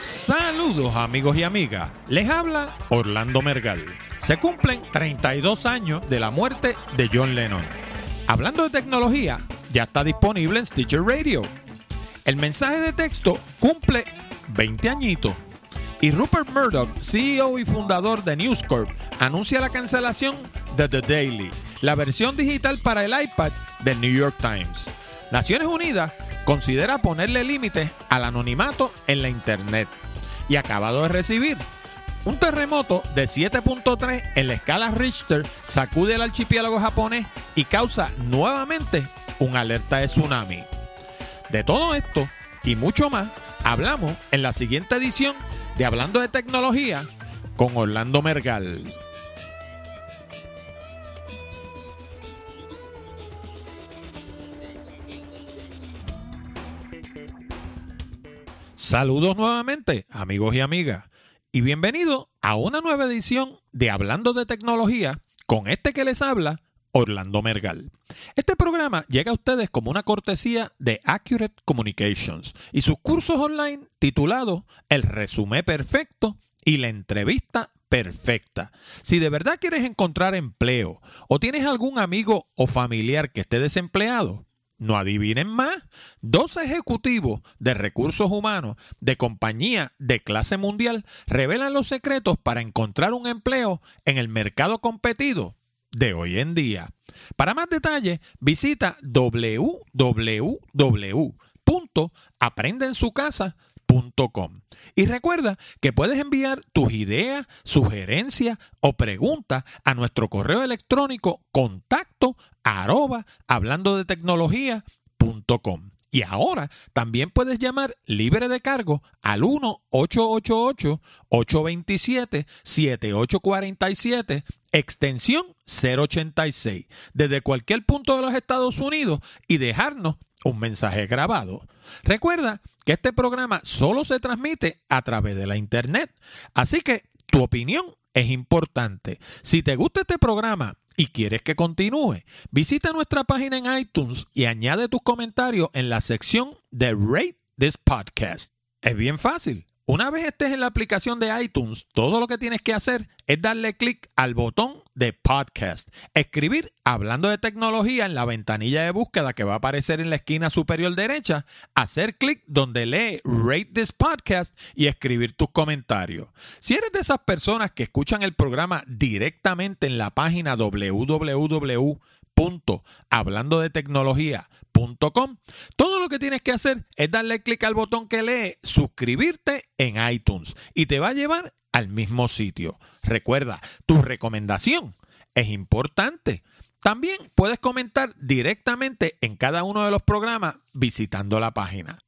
Saludos amigos y amigas, les habla Orlando Mergal. Se cumplen 32 años de la muerte de John Lennon. Hablando de tecnología, ya está disponible en Stitcher Radio. El mensaje de texto cumple 20 añitos. Y Rupert Murdoch, CEO y fundador de News Corp, anuncia la cancelación de The Daily, la versión digital para el iPad del New York Times. Naciones Unidas considera ponerle límites al anonimato en la Internet y acabado de recibir un terremoto de 7.3 en la escala Richter sacude el archipiélago japonés y causa nuevamente un alerta de tsunami. De todo esto y mucho más hablamos en la siguiente edición de Hablando de Tecnología con Orlando Mergal. Saludos nuevamente, amigos y amigas, y bienvenido a una nueva edición de Hablando de Tecnología con este que les habla, Orlando Mergal. Este programa llega a ustedes como una cortesía de Accurate Communications y sus cursos online titulados El resumen perfecto y la entrevista perfecta. Si de verdad quieres encontrar empleo o tienes algún amigo o familiar que esté desempleado, no adivinen más, dos ejecutivos de recursos humanos de compañía de clase mundial revelan los secretos para encontrar un empleo en el mercado competido de hoy en día. Para más detalles, visita www.aprendensucasa.com. Y recuerda que puedes enviar tus ideas, sugerencias o preguntas a nuestro correo electrónico contacto arroba hablando de tecnología.com. Y ahora también puedes llamar libre de cargo al 1-888-827-7847, extensión 086, desde cualquier punto de los Estados Unidos y dejarnos un mensaje grabado. Recuerda que este programa solo se transmite a través de la Internet, así que tu opinión es importante. Si te gusta este programa y quieres que continúe, visita nuestra página en iTunes y añade tus comentarios en la sección de Rate This Podcast. Es bien fácil. Una vez estés en la aplicación de iTunes, todo lo que tienes que hacer es darle clic al botón de podcast, escribir hablando de tecnología en la ventanilla de búsqueda que va a aparecer en la esquina superior derecha, hacer clic donde lee Rate this podcast y escribir tus comentarios. Si eres de esas personas que escuchan el programa directamente en la página todo lo que tienes que hacer es darle clic al botón que lee suscribirte en iTunes y te va a llevar al mismo sitio. Recuerda, tu recomendación es importante. También puedes comentar directamente en cada uno de los programas visitando la página.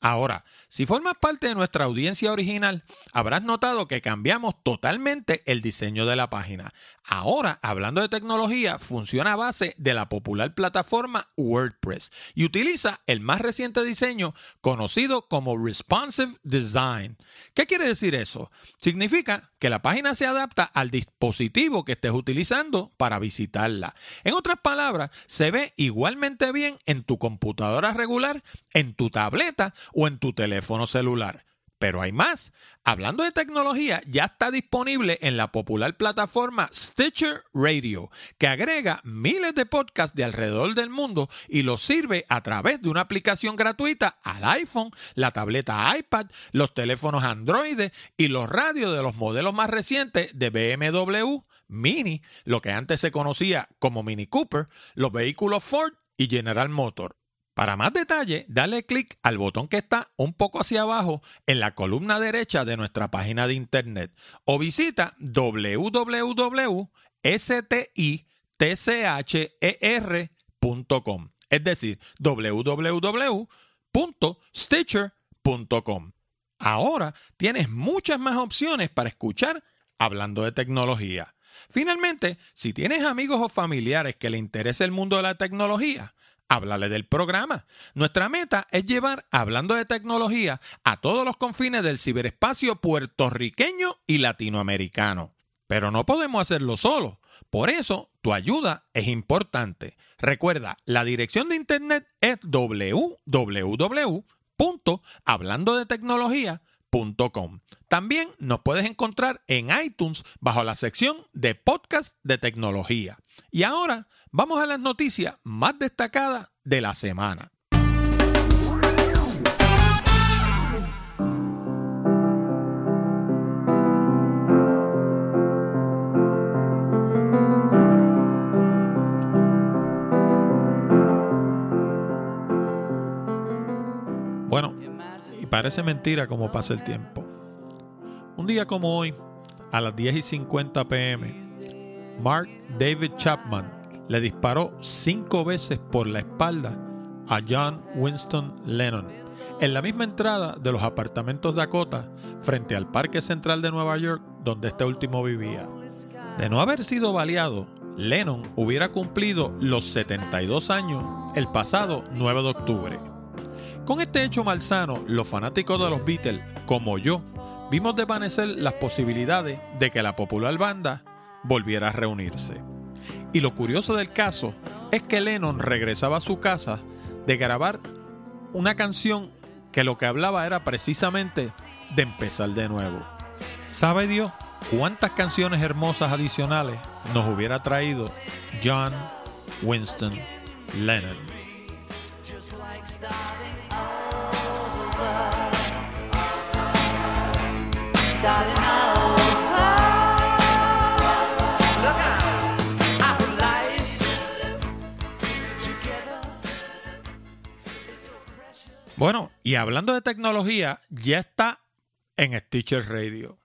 Ahora, si formas parte de nuestra audiencia original, habrás notado que cambiamos totalmente el diseño de la página. Ahora, hablando de tecnología, funciona a base de la popular plataforma WordPress y utiliza el más reciente diseño conocido como Responsive Design. ¿Qué quiere decir eso? Significa que la página se adapta al dispositivo que estés utilizando para visitarla. En otras palabras, se ve igualmente bien en tu computadora regular, en tu tableta o en tu teléfono celular. Pero hay más. Hablando de tecnología, ya está disponible en la popular plataforma Stitcher Radio, que agrega miles de podcasts de alrededor del mundo y los sirve a través de una aplicación gratuita al iPhone, la tableta iPad, los teléfonos Android y los radios de los modelos más recientes de BMW, Mini, lo que antes se conocía como Mini Cooper, los vehículos Ford y General Motors. Para más detalle, dale clic al botón que está un poco hacia abajo en la columna derecha de nuestra página de internet o visita www.stitcher.com, es decir, www.stitcher.com. Ahora tienes muchas más opciones para escuchar hablando de tecnología. Finalmente, si tienes amigos o familiares que le interese el mundo de la tecnología, háblale del programa. Nuestra meta es llevar, hablando de tecnología, a todos los confines del ciberespacio puertorriqueño y latinoamericano. Pero no podemos hacerlo solo. Por eso, tu ayuda es importante. Recuerda, la dirección de internet es www.hablandodetecnología.com También nos puedes encontrar en iTunes bajo la sección de podcast de tecnología. Y ahora vamos a las noticias más destacadas de la semana. Bueno, y parece mentira cómo pasa el tiempo. Un día como hoy, a las 10 y 50 pm, Mark David Chapman le disparó cinco veces por la espalda a John Winston Lennon en la misma entrada de los apartamentos Dakota frente al Parque Central de Nueva York donde este último vivía. De no haber sido baleado, Lennon hubiera cumplido los 72 años el pasado 9 de octubre. Con este hecho malsano, los fanáticos de los Beatles, como yo, vimos desvanecer las posibilidades de que la popular banda volviera a reunirse. Y lo curioso del caso es que Lennon regresaba a su casa de grabar una canción que lo que hablaba era precisamente de empezar de nuevo. ¿Sabe Dios cuántas canciones hermosas adicionales nos hubiera traído John Winston Lennon? Bueno, y hablando de tecnología, ya está en Stitcher Radio.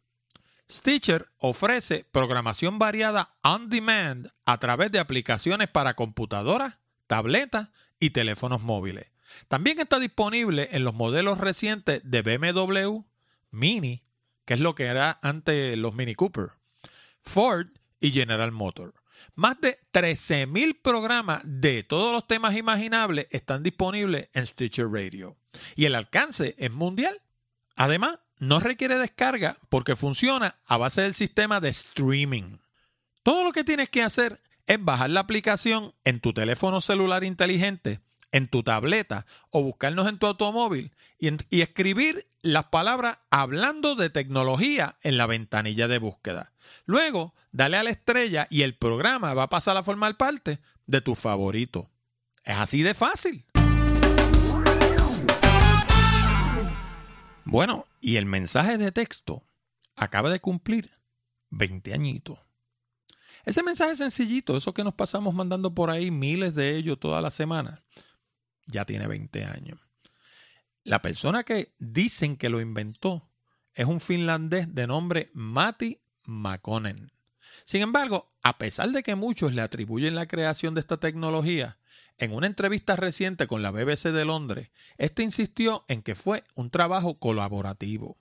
Stitcher ofrece programación variada on demand a través de aplicaciones para computadoras, tabletas y teléfonos móviles. También está disponible en los modelos recientes de BMW, Mini, que es lo que era antes los Mini Cooper, Ford y General Motors. Más de 13.000 programas de todos los temas imaginables están disponibles en Stitcher Radio. Y el alcance es mundial. Además, no requiere descarga porque funciona a base del sistema de streaming. Todo lo que tienes que hacer es bajar la aplicación en tu teléfono celular inteligente, en tu tableta o buscarnos en tu automóvil y, escribir las palabras hablando de tecnología en la ventanilla de búsqueda. Luego, dale a la estrella y el programa va a pasar a formar parte de tu favorito. Es así de fácil. Bueno, y el mensaje de texto acaba de cumplir 20 añitos. Ese mensaje sencillito, eso que nos pasamos mandando por ahí, miles de ellos toda la semana, ya tiene 20 años. La persona que dicen que lo inventó es un finlandés de nombre Matti Makonnen. Sin embargo, a pesar de que muchos le atribuyen la creación de esta tecnología, en una entrevista reciente con la BBC de Londres, este insistió en que fue un trabajo colaborativo.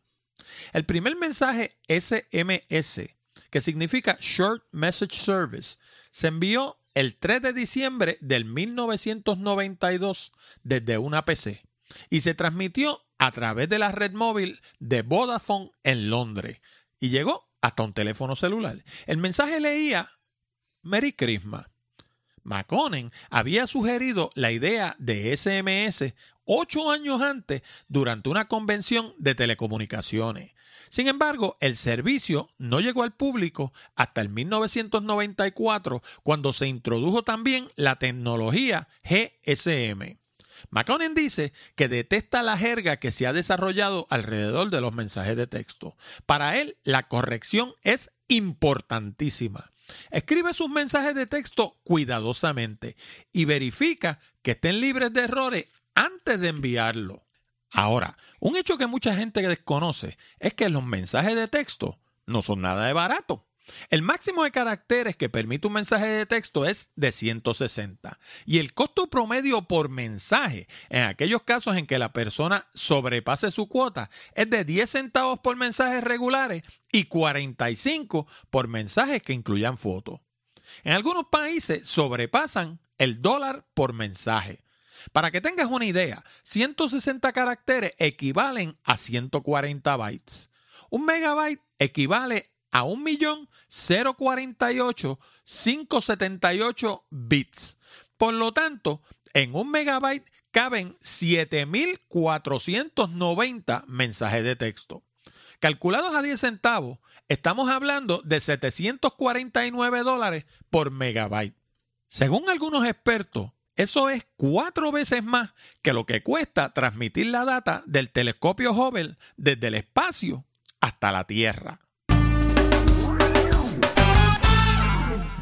El primer mensaje SMS, que significa Short Message Service, se envió el 3 de diciembre del 1992 desde una PC y se transmitió a través de la red móvil de Vodafone en Londres y llegó hasta un teléfono celular. El mensaje leía Merry Christmas. McConnell había sugerido la idea de SMS ocho años antes durante una convención de telecomunicaciones. Sin embargo, el servicio no llegó al público hasta el 1994, cuando se introdujo también la tecnología GSM. McConnell dice que detesta la jerga que se ha desarrollado alrededor de los mensajes de texto. Para él, la corrección es importantísima. Escribe sus mensajes de texto cuidadosamente y verifica que estén libres de errores antes de enviarlo. Ahora, un hecho que mucha gente desconoce es que los mensajes de texto no son nada de barato. El máximo de caracteres que permite un mensaje de texto es de 160 y el costo promedio por mensaje en aquellos casos en que la persona sobrepase su cuota es de 10 centavos por mensajes regulares y 45 por mensajes que incluyan fotos. En algunos países sobrepasan el dólar por mensaje. Para que tengas una idea, 160 caracteres equivalen a 140 bytes. Un megabyte equivale a 1.048.578 bits. Por lo tanto, en un megabyte caben 7.490 mensajes de texto. Calculados a 10 centavos, estamos hablando de 749 dólares por megabyte. Según algunos expertos, eso es cuatro veces más que lo que cuesta transmitir la data del telescopio Hubble desde el espacio hasta la Tierra.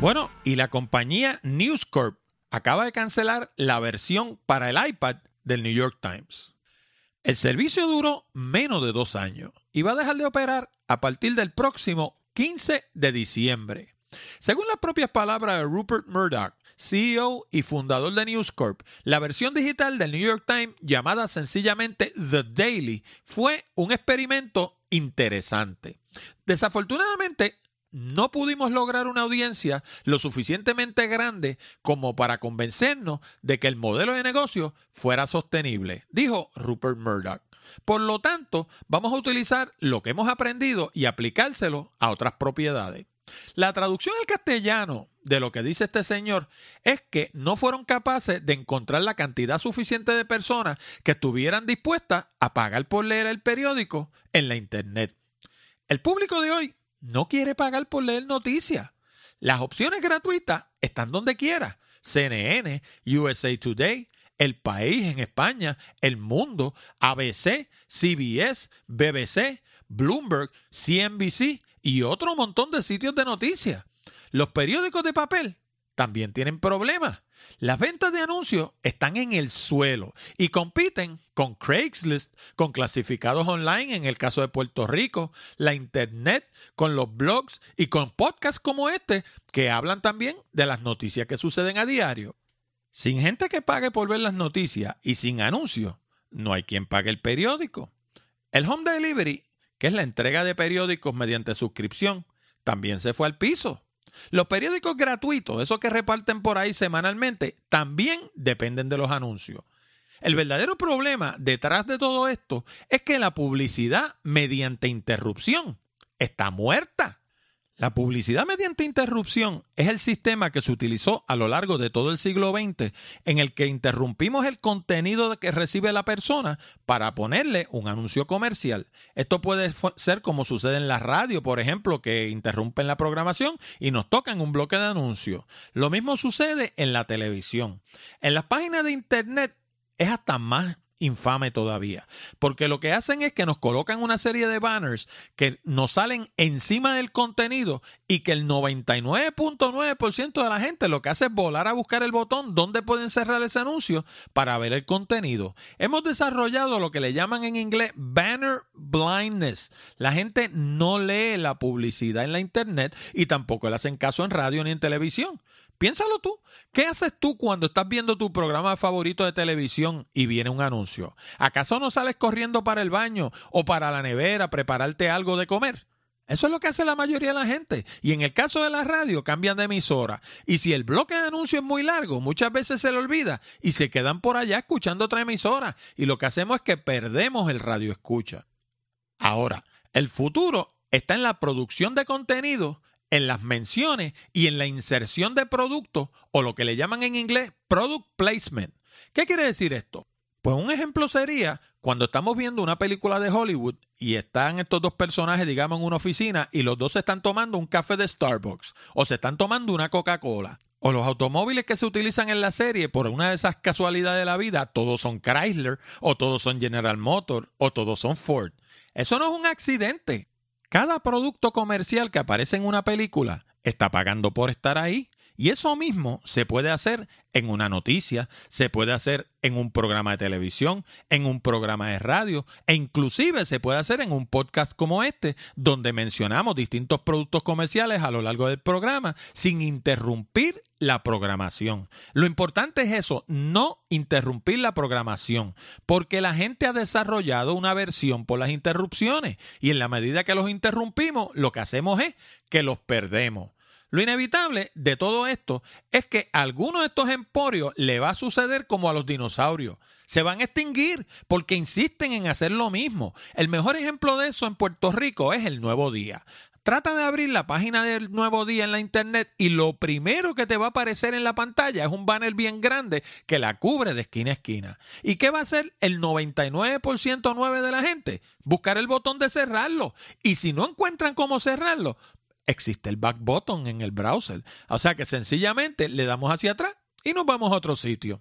Bueno, y la compañía News Corp acaba de cancelar la versión para el iPad del New York Times. El servicio duró menos de dos años y va a dejar de operar a partir del próximo 15 de diciembre. Según las propias palabras de Rupert Murdoch, CEO y fundador de News Corp, la versión digital del New York Times, llamada sencillamente The Daily, fue un experimento interesante. Desafortunadamente, no pudimos lograr una audiencia lo suficientemente grande como para convencernos de que el modelo de negocio fuera sostenible, dijo Rupert Murdoch. Por lo tanto, vamos a utilizar lo que hemos aprendido y aplicárselo a otras propiedades. La traducción al castellano de lo que dice este señor es que no fueron capaces de encontrar la cantidad suficiente de personas que estuvieran dispuestas a pagar por leer el periódico en la Internet. El público de hoy no quiere pagar por leer noticias. Las opciones gratuitas están donde quiera. CNN, USA Today, El País en España, El Mundo, ABC, CBS, BBC, Bloomberg, CNBC y otro montón de sitios de noticias. Los periódicos de papel también tienen problemas. Las ventas de anuncios están en el suelo y compiten con Craigslist, con clasificados online en el caso de Puerto Rico, la Internet, con los blogs y con podcasts como este que hablan también de las noticias que suceden a diario. Sin gente que pague por ver las noticias y sin anuncios, no hay quien pague el periódico. El home delivery, que es la entrega de periódicos mediante suscripción, también se fue al piso. Los periódicos gratuitos, esos que reparten por ahí semanalmente, también dependen de los anuncios. El verdadero problema detrás de todo esto es que la publicidad mediante interrupción está muerta. La publicidad mediante interrupción es el sistema que se utilizó a lo largo de todo el siglo XX en el que interrumpimos el contenido que recibe la persona para ponerle un anuncio comercial. Esto puede ser como sucede en la radio, por ejemplo, que interrumpen la programación y nos tocan un bloque de anuncios. Lo mismo sucede en la televisión. En las páginas de Internet es hasta más infame todavía. Porque lo que hacen es que nos colocan una serie de banners que nos salen encima del contenido y que el 99.9% de la gente lo que hace es volar a buscar el botón donde pueden cerrar ese anuncio para ver el contenido. Hemos desarrollado lo que le llaman en inglés banner blindness. La gente no lee la publicidad en la internet y tampoco le hacen caso en radio ni en televisión. Piénsalo tú. ¿Qué haces tú cuando estás viendo tu programa favorito de televisión y viene un anuncio? ¿Acaso no sales corriendo para el baño o para la nevera a prepararte algo de comer? Eso es lo que hace la mayoría de la gente. Y en el caso de la radio, cambian de emisora. Y si el bloque de anuncios es muy largo, muchas veces se le olvida y se quedan por allá escuchando otra emisora. Y lo que hacemos es que perdemos el radio escucha. Ahora, el futuro está en la producción de contenido en las menciones y en la inserción de productos o lo que le llaman en inglés product placement. ¿Qué quiere decir esto? Pues un ejemplo sería cuando estamos viendo una película de Hollywood y están estos dos personajes, digamos, en una oficina y los dos se están tomando un café de Starbucks o se están tomando una Coca-Cola. O los automóviles que se utilizan en la serie, por una de esas casualidades de la vida, todos son Chrysler, o todos son General Motors, o todos son Ford. Eso no es un accidente. Cada producto comercial que aparece en una película está pagando por estar ahí. Y eso mismo se puede hacer en una noticia, se puede hacer en un programa de televisión, en un programa de radio e inclusive se puede hacer en un podcast como este, donde mencionamos distintos productos comerciales a lo largo del programa sin interrumpir la programación. Lo importante es eso, no interrumpir la programación, porque la gente ha desarrollado una versión por las interrupciones y en la medida que los interrumpimos, lo que hacemos es que los perdemos. Lo inevitable de todo esto es que a algunos de estos emporios le va a suceder como a los dinosaurios. Se van a extinguir porque insisten en hacer lo mismo. El mejor ejemplo de eso en Puerto Rico es el Nuevo Día. Trata de abrir la página del nuevo día en la internet y lo primero que te va a aparecer en la pantalla es un banner bien grande que la cubre de esquina a esquina. ¿Y qué va a hacer el 99% 9 de la gente? Buscar el botón de cerrarlo. Y si no encuentran cómo cerrarlo, existe el back button en el browser. O sea que sencillamente le damos hacia atrás y nos vamos a otro sitio.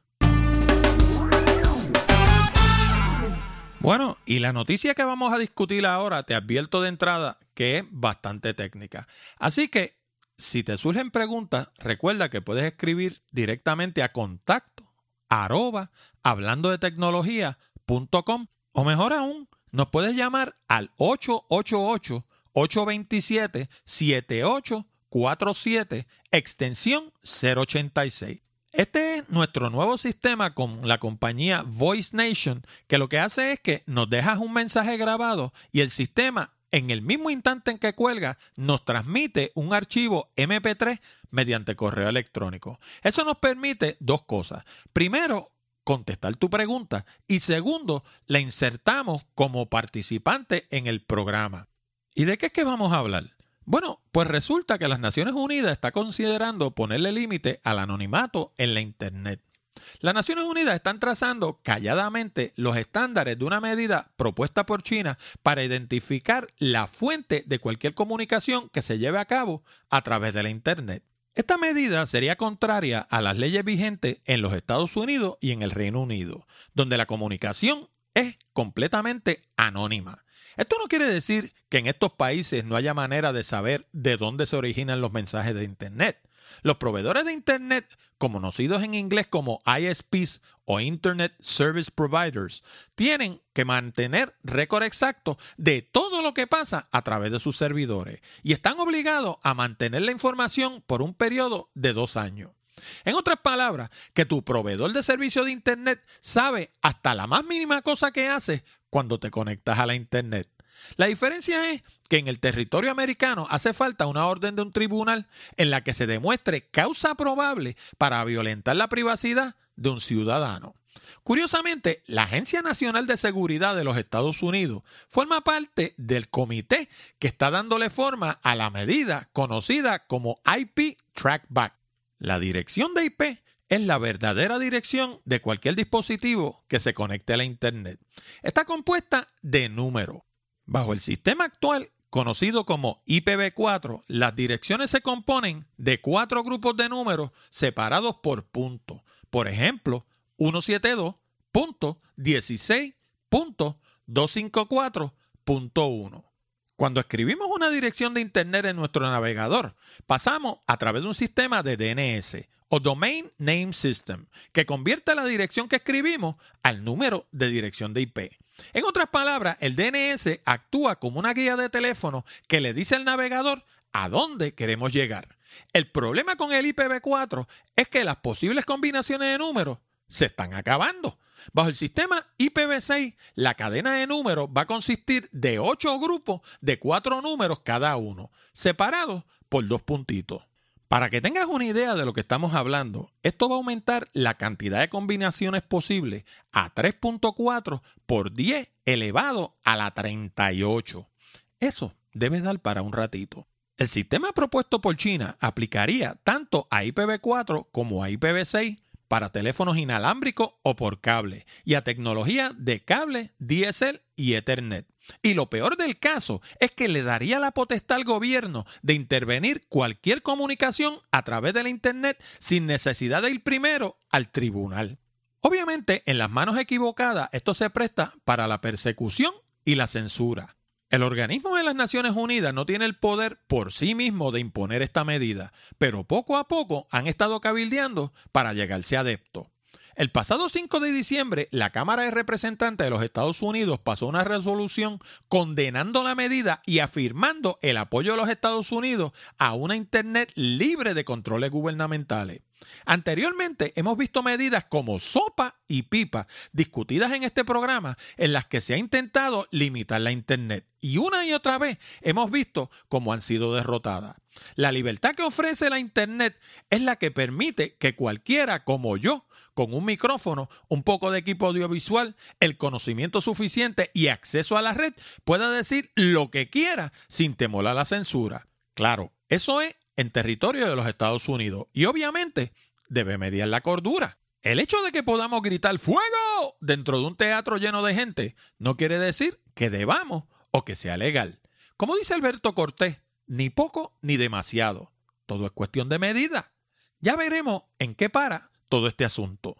Bueno, y la noticia que vamos a discutir ahora, te advierto de entrada que es bastante técnica. Así que, si te surgen preguntas, recuerda que puedes escribir directamente a contacto arroba hablando de tecnología.com o mejor aún, nos puedes llamar al 888 827 7847 extensión 086. Este es nuestro nuevo sistema con la compañía Voice Nation, que lo que hace es que nos dejas un mensaje grabado y el sistema, en el mismo instante en que cuelga, nos transmite un archivo MP3 mediante correo electrónico. Eso nos permite dos cosas. Primero, contestar tu pregunta y segundo, la insertamos como participante en el programa. ¿Y de qué es que vamos a hablar? Bueno, pues resulta que las Naciones Unidas está considerando ponerle límite al anonimato en la Internet. Las Naciones Unidas están trazando calladamente los estándares de una medida propuesta por China para identificar la fuente de cualquier comunicación que se lleve a cabo a través de la Internet. Esta medida sería contraria a las leyes vigentes en los Estados Unidos y en el Reino Unido, donde la comunicación es completamente anónima. Esto no quiere decir que en estos países no haya manera de saber de dónde se originan los mensajes de Internet. Los proveedores de Internet, conocidos en inglés como ISPs o Internet Service Providers, tienen que mantener récord exacto de todo lo que pasa a través de sus servidores y están obligados a mantener la información por un periodo de dos años. En otras palabras, que tu proveedor de servicio de Internet sabe hasta la más mínima cosa que haces cuando te conectas a la Internet. La diferencia es que en el territorio americano hace falta una orden de un tribunal en la que se demuestre causa probable para violentar la privacidad de un ciudadano. Curiosamente, la Agencia Nacional de Seguridad de los Estados Unidos forma parte del comité que está dándole forma a la medida conocida como IP Trackback. La dirección de IP es la verdadera dirección de cualquier dispositivo que se conecte a la Internet. Está compuesta de números. Bajo el sistema actual, conocido como IPv4, las direcciones se componen de cuatro grupos de números separados por puntos. Por ejemplo, 172.16.254.1. Cuando escribimos una dirección de Internet en nuestro navegador, pasamos a través de un sistema de DNS o Domain Name System, que convierte la dirección que escribimos al número de dirección de IP. En otras palabras, el DNS actúa como una guía de teléfono que le dice al navegador a dónde queremos llegar. El problema con el IPv4 es que las posibles combinaciones de números se están acabando. Bajo el sistema IPv6, la cadena de números va a consistir de ocho grupos de cuatro números cada uno, separados por dos puntitos. Para que tengas una idea de lo que estamos hablando, esto va a aumentar la cantidad de combinaciones posibles a 3.4 por 10 elevado a la 38. Eso debe dar para un ratito. El sistema propuesto por China aplicaría tanto a IPv4 como a IPv6 para teléfonos inalámbricos o por cable y a tecnología de cable, DSL y Ethernet. Y lo peor del caso es que le daría la potestad al gobierno de intervenir cualquier comunicación a través de la Internet sin necesidad de ir primero al tribunal. Obviamente, en las manos equivocadas, esto se presta para la persecución y la censura. El organismo de las Naciones Unidas no tiene el poder por sí mismo de imponer esta medida, pero poco a poco han estado cabildeando para llegarse adepto. El pasado 5 de diciembre, la Cámara de Representantes de los Estados Unidos pasó una resolución condenando la medida y afirmando el apoyo de los Estados Unidos a una Internet libre de controles gubernamentales. Anteriormente hemos visto medidas como sopa y pipa discutidas en este programa en las que se ha intentado limitar la Internet y una y otra vez hemos visto cómo han sido derrotadas. La libertad que ofrece la Internet es la que permite que cualquiera como yo, con un micrófono, un poco de equipo audiovisual, el conocimiento suficiente y acceso a la red, pueda decir lo que quiera sin temor a la censura. Claro, eso es en territorio de los Estados Unidos y obviamente debe mediar la cordura. El hecho de que podamos gritar fuego dentro de un teatro lleno de gente no quiere decir que debamos o que sea legal. Como dice Alberto Cortés, ni poco ni demasiado. Todo es cuestión de medida. Ya veremos en qué para todo este asunto.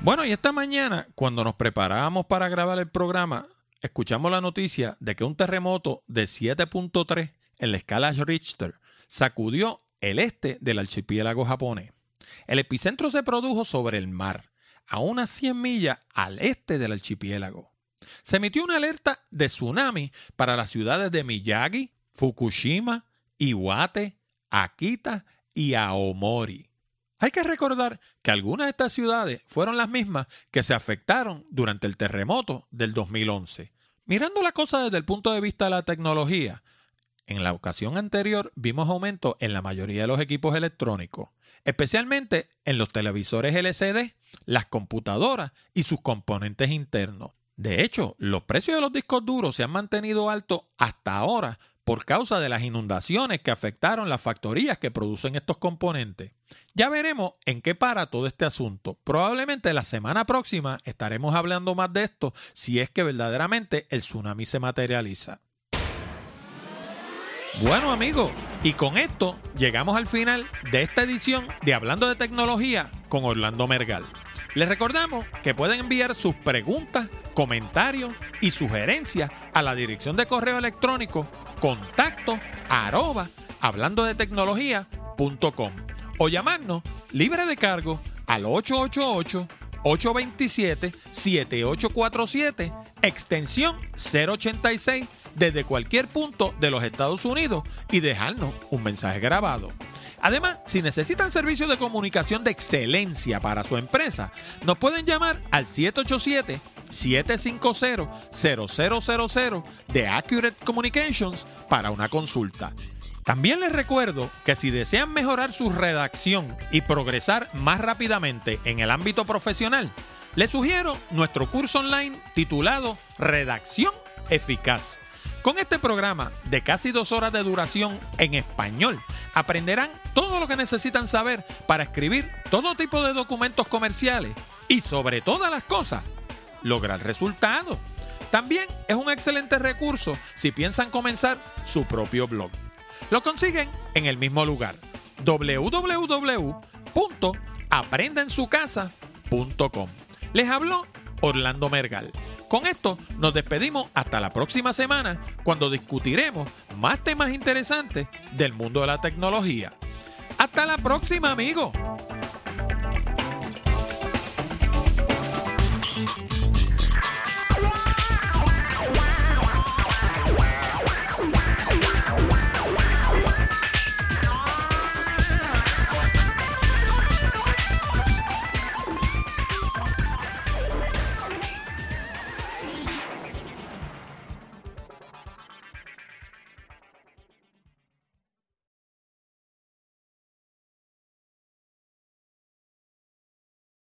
Bueno, y esta mañana, cuando nos preparábamos para grabar el programa, escuchamos la noticia de que un terremoto de 7.3 en la escala Richter sacudió el este del archipiélago japonés. El epicentro se produjo sobre el mar, a unas 100 millas al este del archipiélago. Se emitió una alerta de tsunami para las ciudades de Miyagi, Fukushima, Iwate, Akita y Aomori. Hay que recordar que algunas de estas ciudades fueron las mismas que se afectaron durante el terremoto del 2011. Mirando la cosa desde el punto de vista de la tecnología, en la ocasión anterior vimos aumento en la mayoría de los equipos electrónicos, especialmente en los televisores LCD, las computadoras y sus componentes internos. De hecho, los precios de los discos duros se han mantenido altos hasta ahora por causa de las inundaciones que afectaron las factorías que producen estos componentes. Ya veremos en qué para todo este asunto. Probablemente la semana próxima estaremos hablando más de esto si es que verdaderamente el tsunami se materializa. Bueno amigos, y con esto llegamos al final de esta edición de Hablando de Tecnología con Orlando Mergal. Les recordamos que pueden enviar sus preguntas, comentarios y sugerencias a la dirección de correo electrónico contacto arroba hablando de tecnología.com o llamarnos libre de cargo al 888-827-7847, extensión 086 desde cualquier punto de los Estados Unidos y dejarnos un mensaje grabado. Además, si necesitan servicios de comunicación de excelencia para su empresa, nos pueden llamar al 787-750-0000 de Accurate Communications para una consulta. También les recuerdo que si desean mejorar su redacción y progresar más rápidamente en el ámbito profesional, les sugiero nuestro curso online titulado Redacción Eficaz con este programa de casi dos horas de duración en español, aprenderán todo lo que necesitan saber para escribir todo tipo de documentos comerciales y sobre todas las cosas, lograr resultados. También es un excelente recurso si piensan comenzar su propio blog. Lo consiguen en el mismo lugar, www.aprendensucasa.com. Les habló Orlando Mergal. Con esto nos despedimos hasta la próxima semana cuando discutiremos más temas interesantes del mundo de la tecnología. Hasta la próxima amigos.